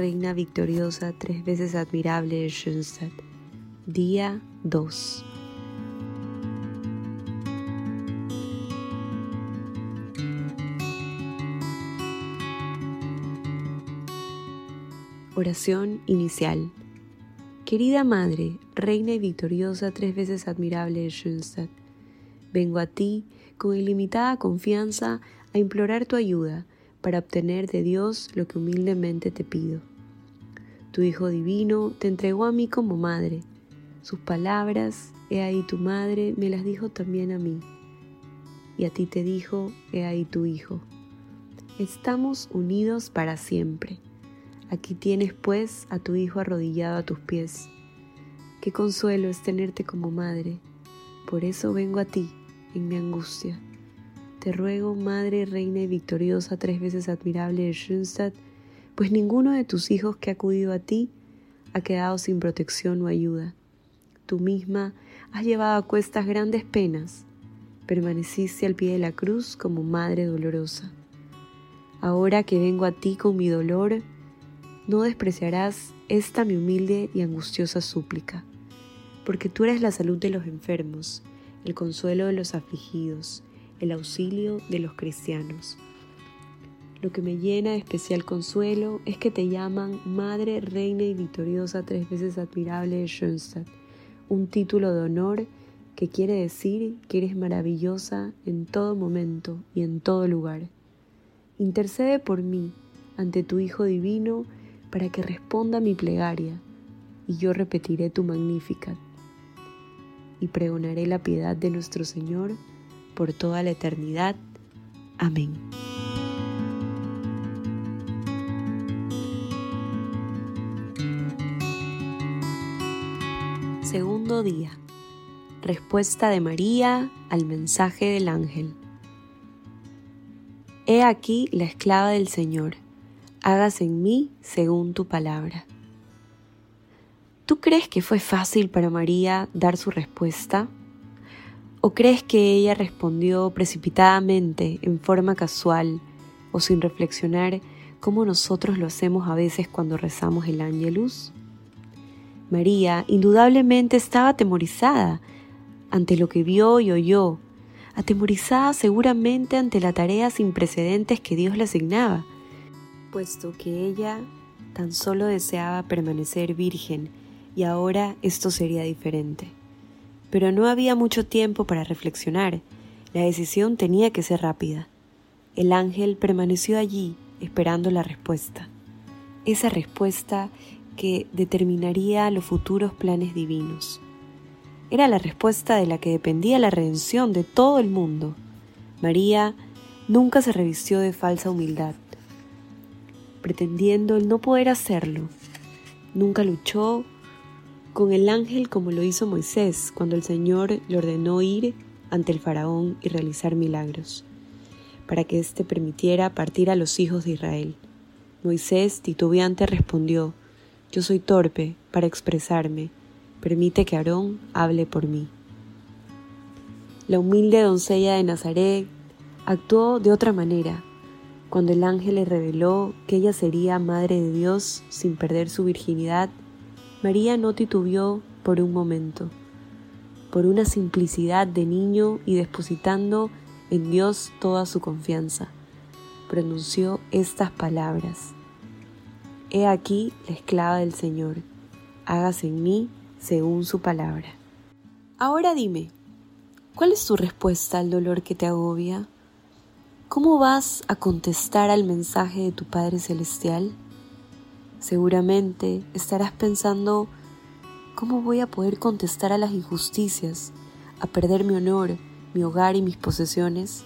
reina victoriosa, tres veces admirable de Schönstatt. Día 2. Oración inicial. Querida Madre, Reina y victoriosa, tres veces admirable de Schönstatt, vengo a ti con ilimitada confianza a implorar tu ayuda para obtener de Dios lo que humildemente te pido. Tu Hijo Divino te entregó a mí como madre. Sus palabras, he ahí tu madre, me las dijo también a mí. Y a ti te dijo, he ahí tu Hijo. Estamos unidos para siempre. Aquí tienes pues a tu Hijo arrodillado a tus pies. Qué consuelo es tenerte como madre. Por eso vengo a ti en mi angustia te ruego, Madre, Reina y victoriosa, tres veces admirable de Schönstatt, pues ninguno de tus hijos que ha acudido a ti ha quedado sin protección o ayuda. Tú misma has llevado a cuestas grandes penas, permaneciste al pie de la cruz como Madre dolorosa. Ahora que vengo a ti con mi dolor, no despreciarás esta mi humilde y angustiosa súplica, porque tú eres la salud de los enfermos, el consuelo de los afligidos, el auxilio de los cristianos. Lo que me llena de especial consuelo es que te llaman Madre, Reina y Victoriosa tres veces admirable de Schönstatt, un título de honor que quiere decir que eres maravillosa en todo momento y en todo lugar. Intercede por mí ante tu Hijo Divino para que responda mi plegaria, y yo repetiré tu magnífica, y pregonaré la piedad de nuestro Señor por toda la eternidad. Amén. Día. Respuesta de María al mensaje del ángel. He aquí la esclava del Señor, hágase en mí según tu palabra. ¿Tú crees que fue fácil para María dar su respuesta? ¿O crees que ella respondió precipitadamente, en forma casual o sin reflexionar como nosotros lo hacemos a veces cuando rezamos el ángelus? María indudablemente estaba atemorizada ante lo que vio y oyó, atemorizada seguramente ante la tarea sin precedentes que Dios le asignaba, puesto que ella tan solo deseaba permanecer virgen y ahora esto sería diferente. Pero no había mucho tiempo para reflexionar. La decisión tenía que ser rápida. El ángel permaneció allí esperando la respuesta. Esa respuesta que determinaría los futuros planes divinos. Era la respuesta de la que dependía la redención de todo el mundo. María nunca se revistió de falsa humildad, pretendiendo el no poder hacerlo. Nunca luchó con el ángel como lo hizo Moisés cuando el Señor le ordenó ir ante el faraón y realizar milagros, para que éste permitiera partir a los hijos de Israel. Moisés, titubeante, respondió, Yo soy torpe para expresarme, permite que Aarón hable por mí. La humilde doncella de Nazaret actuó de otra manera, cuando el ángel le reveló que ella sería madre de Dios sin perder su virginidad María no titubeó por un momento, por una simplicidad de niño y depositando en Dios toda su confianza. Pronunció estas palabras. He aquí la esclava del Señor, hágase en mí según su palabra. Ahora dime, ¿cuál es tu respuesta al dolor que te agobia? ¿Cómo vas a contestar al mensaje de tu Padre Celestial? Seguramente estarás pensando, ¿cómo voy a poder contestar a las injusticias, a perder mi honor, mi hogar y mis posesiones?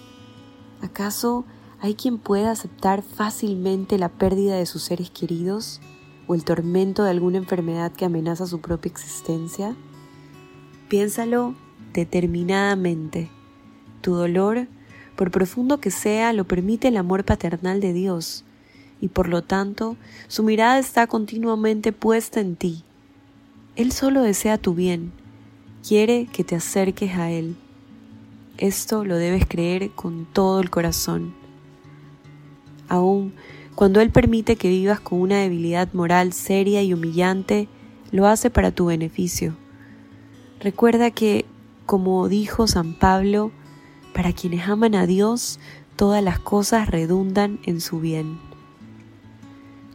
¿Acaso hay quien pueda aceptar fácilmente la pérdida de sus seres queridos o el tormento de alguna enfermedad que amenaza su propia existencia? Piénsalo determinadamente. Tu dolor, por profundo que sea, lo permite el amor paternal de Dios y por lo tanto su mirada está continuamente puesta en ti. Él solo desea tu bien, quiere que te acerques a Él. Esto lo debes creer con todo el corazón. Aún Cuando Él permite que vivas con una debilidad moral seria y humillante, lo hace para tu beneficio. Recuerda que, como dijo San Pablo, para quienes aman a Dios, todas las cosas redundan en su bien.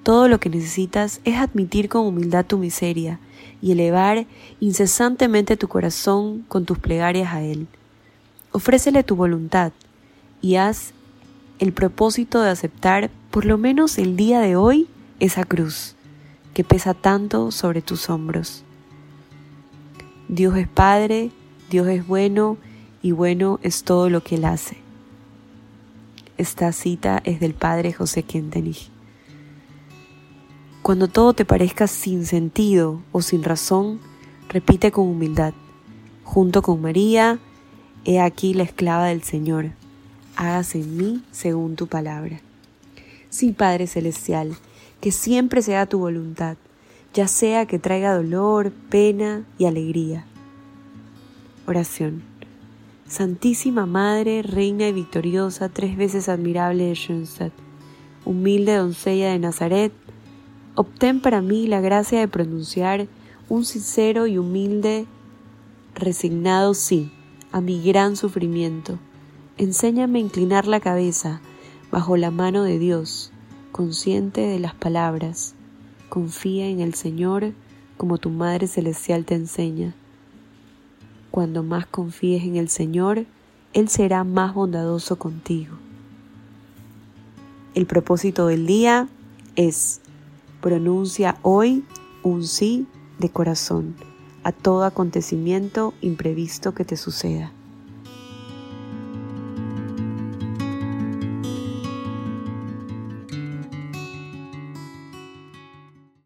Todo lo que necesitas es admitir con humildad tu miseria y elevar incesantemente tu corazón con tus plegarias a Él. Ofrécele tu voluntad y haz el propósito de aceptar por lo menos el día de hoy esa cruz que pesa tanto sobre tus hombros. Dios es Padre, Dios es bueno y bueno es todo lo que Él hace. Esta cita es del Padre José Kentenich. Cuando todo te parezca sin sentido o sin razón, repite con humildad, junto con María, He aquí la esclava del Señor, hágase en mí según tu palabra. Sí, Padre Celestial, que siempre sea tu voluntad, ya sea que traiga dolor, pena y alegría. Oración. Santísima Madre, Reina y Victoriosa, tres veces admirable de Schoenstatt, humilde doncella de Nazaret, obtén para mí la gracia de pronunciar un sincero y humilde, resignado sí a mi gran sufrimiento. Enséñame a inclinar la cabeza bajo la mano de Dios, consciente de las palabras. Confía en el Señor como tu Madre Celestial te enseña. Cuando más confíes en el Señor, Él será más bondadoso contigo. El propósito del día es pronuncia hoy un sí de corazón a todo acontecimiento imprevisto que te suceda.